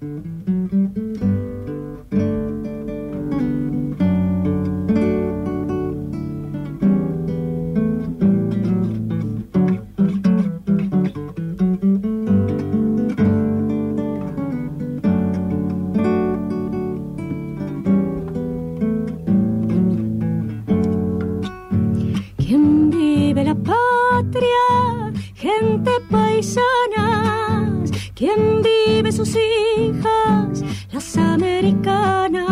Quien vive la patria, gente paisana quien vive sus hijas, las americanas,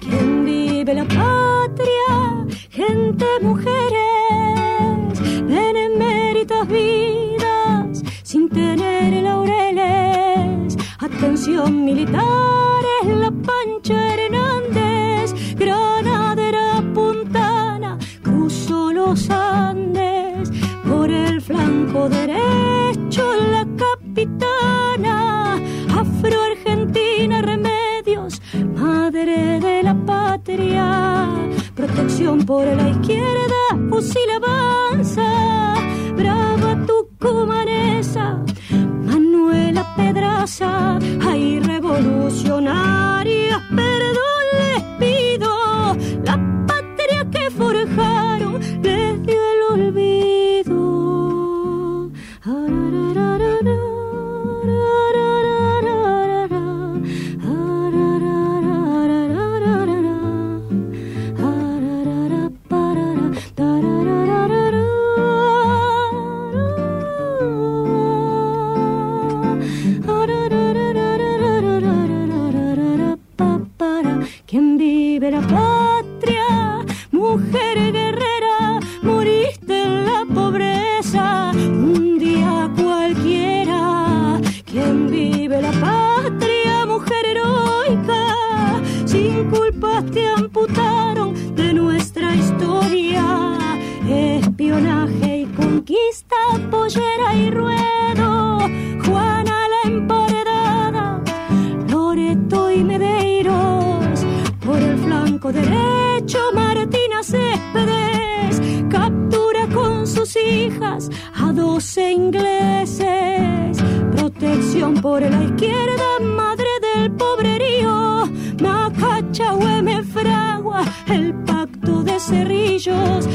quien vive la patria, gente, mujeres, beneméritas vidas, sin tener laureles, atención militares, la pancha Hernández, granadera puntana, cruzó los Andes. Por el flanco derecho por la izquierda, fusil avanza, brava tu comanesa, Manuela Pedraza, mujer guerrera, moriste en la pobreza, un día cualquiera, quien vive la patria, mujer heroica, sin culpas te amputaron de nuestra historia, espionaje y conquista, pollera y ruedo, Juana la emparedada, Loreto y Medeiros, por el flanco derecho Céspedes captura con sus hijas a dos ingleses. Protección por la izquierda, madre del pobrerío. Macacha, me fragua, el pacto de cerrillos.